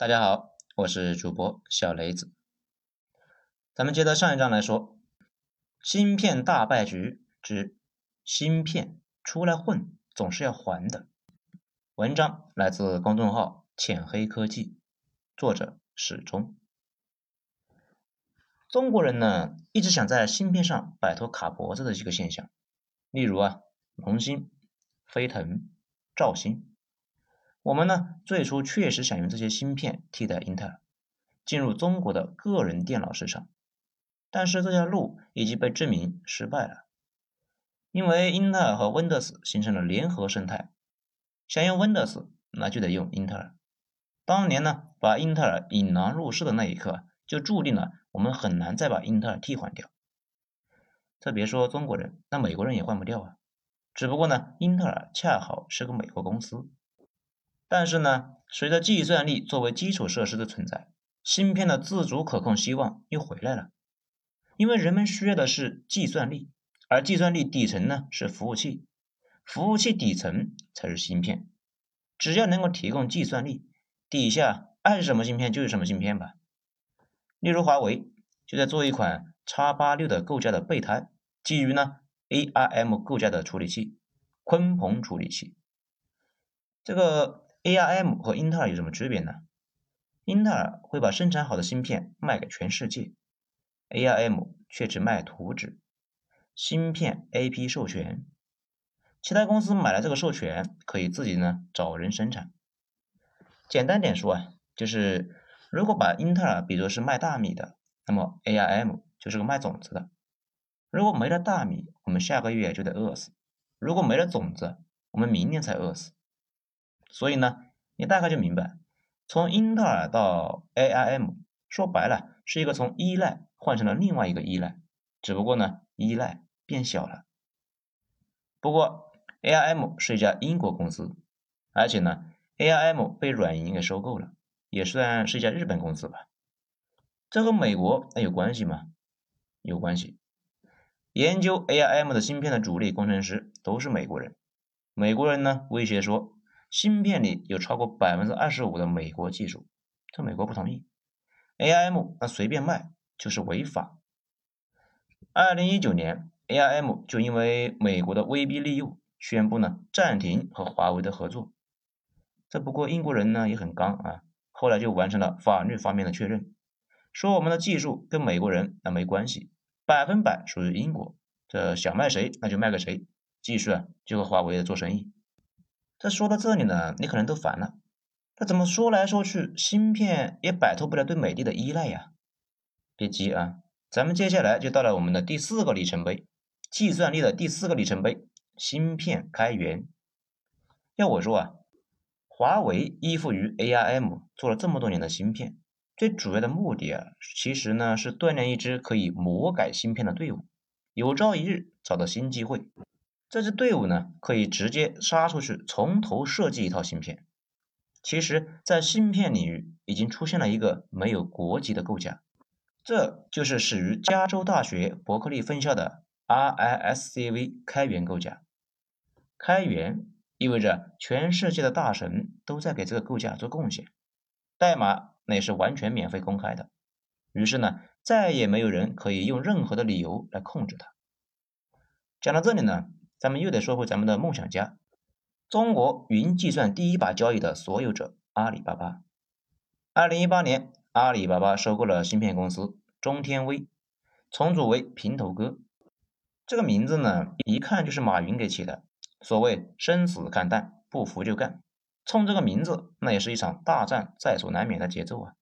大家好，我是主播小雷子。咱们接着上一章来说，芯片大败局之芯片出来混总是要还的。文章来自公众号浅黑科技，作者始终。中国人呢一直想在芯片上摆脱卡脖子的这个现象，例如啊，龙芯、飞腾、兆芯。我们呢，最初确实想用这些芯片替代英特尔进入中国的个人电脑市场，但是这条路已经被证明失败了，因为英特尔和 Windows 形成了联合生态，想用 Windows 那就得用英特尔。当年呢，把英特尔引狼入室的那一刻，就注定了我们很难再把英特尔替换掉。这别说中国人，那美国人也换不掉啊。只不过呢，英特尔恰好是个美国公司。但是呢，随着计算力作为基础设施的存在，芯片的自主可控希望又回来了。因为人们需要的是计算力，而计算力底层呢是服务器，服务器底层才是芯片。只要能够提供计算力，底下爱什么芯片就是什么芯片吧。例如华为就在做一款 x 八六的构架的备胎，基于呢 ARM 构架的处理器，鲲鹏处理器。这个。ARM 和英特尔有什么区别呢？英特尔会把生产好的芯片卖给全世界，ARM 却只卖图纸、芯片 AP 授权，其他公司买了这个授权，可以自己呢找人生产。简单点说啊，就是如果把英特尔比作是卖大米的，那么 ARM 就是个卖种子的。如果没了大米，我们下个月就得饿死；如果没了种子，我们明年才饿死。所以呢，你大概就明白，从英特尔到 ARM，说白了是一个从依赖换成了另外一个依赖，只不过呢，依赖变小了。不过 ARM 是一家英国公司，而且呢，ARM 被软银给收购了，也算是一家日本公司吧。这和美国那有关系吗？有关系。研究 ARM 的芯片的主力工程师都是美国人，美国人呢威胁说。芯片里有超过百分之二十五的美国技术，这美国不同意，ARM 那随便卖就是违法。二零一九年，ARM 就因为美国的威逼利诱，宣布呢暂停和华为的合作。这不过英国人呢也很刚啊，后来就完成了法律方面的确认，说我们的技术跟美国人那没关系，百分百属于英国，这想卖谁那就卖给谁，技术啊就和华为做生意。这说到这里呢，你可能都烦了。那怎么说来说去，芯片也摆脱不了对美的的依赖呀？别急啊，咱们接下来就到了我们的第四个里程碑，计算力的第四个里程碑——芯片开源。要我说啊，华为依附于 ARM 做了这么多年的芯片，最主要的目的啊，其实呢是锻炼一支可以魔改芯片的队伍，有朝一日找到新机会。这支队伍呢，可以直接杀出去，从头设计一套芯片。其实，在芯片领域已经出现了一个没有国籍的构架，这就是始于加州大学伯克利分校的 RISC-V 开源构架。开源意味着全世界的大神都在给这个构架做贡献，代码那也是完全免费公开的。于是呢，再也没有人可以用任何的理由来控制它。讲到这里呢。咱们又得说回咱们的梦想家，中国云计算第一把交椅的所有者阿里巴巴。二零一八年，阿里巴巴收购了芯片公司中天微，重组为平头哥。这个名字呢，一看就是马云给起的。所谓生死看淡，不服就干。冲这个名字，那也是一场大战在所难免的节奏啊。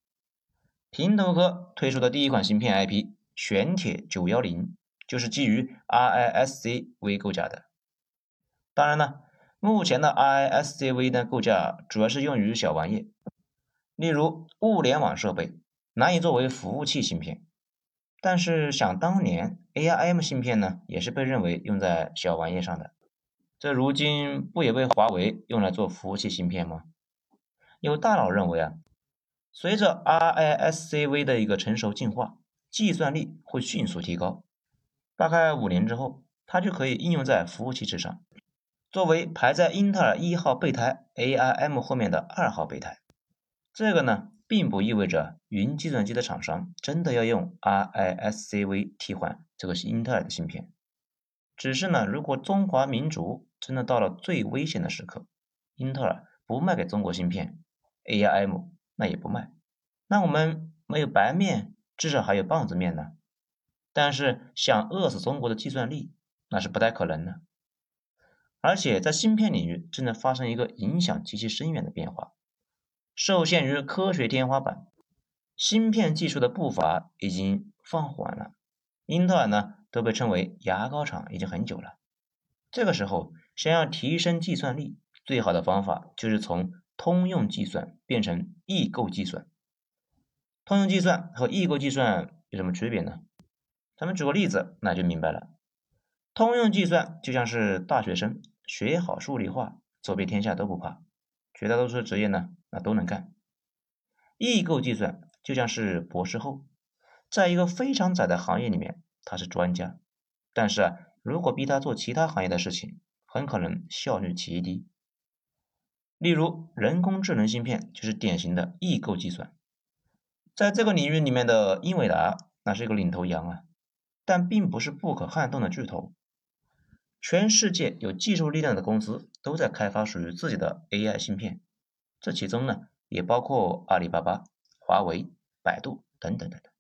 平头哥推出的第一款芯片 IP 玄铁九幺零，就是基于 RISC-V 构架的。当然了，目前的 RISC-V 的构架主要是用于小玩意，例如物联网设备，难以作为服务器芯片。但是想当年，ARM 芯片呢，也是被认为用在小玩意上的。这如今不也被华为用来做服务器芯片吗？有大佬认为啊，随着 RISC-V 的一个成熟进化，计算力会迅速提高，大概五年之后，它就可以应用在服务器之上。作为排在英特尔一号备胎 ARM 后面的二号备胎，这个呢并不意味着云计算机的厂商真的要用 RISC-V 替换这个是英特尔的芯片。只是呢，如果中华民族真的到了最危险的时刻，英特尔不卖给中国芯片，ARM 那也不卖，那我们没有白面，至少还有棒子面呢。但是想饿死中国的计算力，那是不太可能的。而且在芯片领域正在发生一个影响极其深远的变化。受限于科学天花板，芯片技术的步伐已经放缓了。英特尔呢，都被称为牙膏厂已经很久了。这个时候，想要提升计算力，最好的方法就是从通用计算变成异构计算。通用计算和异构计算有什么区别呢？咱们举个例子，那就明白了。通用计算就像是大学生学好数理化，走遍天下都不怕，绝大多数职业呢，那都能干。异构计算就像是博士后，在一个非常窄的行业里面，他是专家，但是啊，如果逼他做其他行业的事情，很可能效率极低。例如，人工智能芯片就是典型的异构计算，在这个领域里面的英伟达那是一个领头羊啊，但并不是不可撼动的巨头。全世界有技术力量的公司都在开发属于自己的 AI 芯片，这其中呢也包括阿里巴巴、华为、百度等等等等。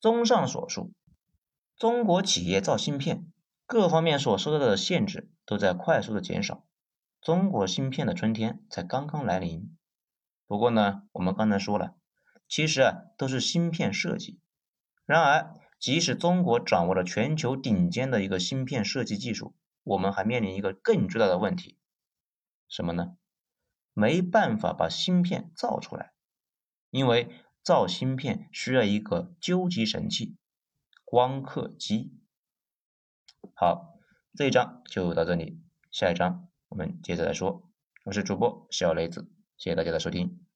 综上所述，中国企业造芯片各方面所受到的限制都在快速的减少，中国芯片的春天才刚刚来临。不过呢，我们刚才说了，其实啊都是芯片设计，然而。即使中国掌握了全球顶尖的一个芯片设计技术，我们还面临一个更巨大的问题，什么呢？没办法把芯片造出来，因为造芯片需要一个究极神器——光刻机。好，这一章就到这里，下一章我们接着来说。我是主播小雷子，谢谢大家的收听。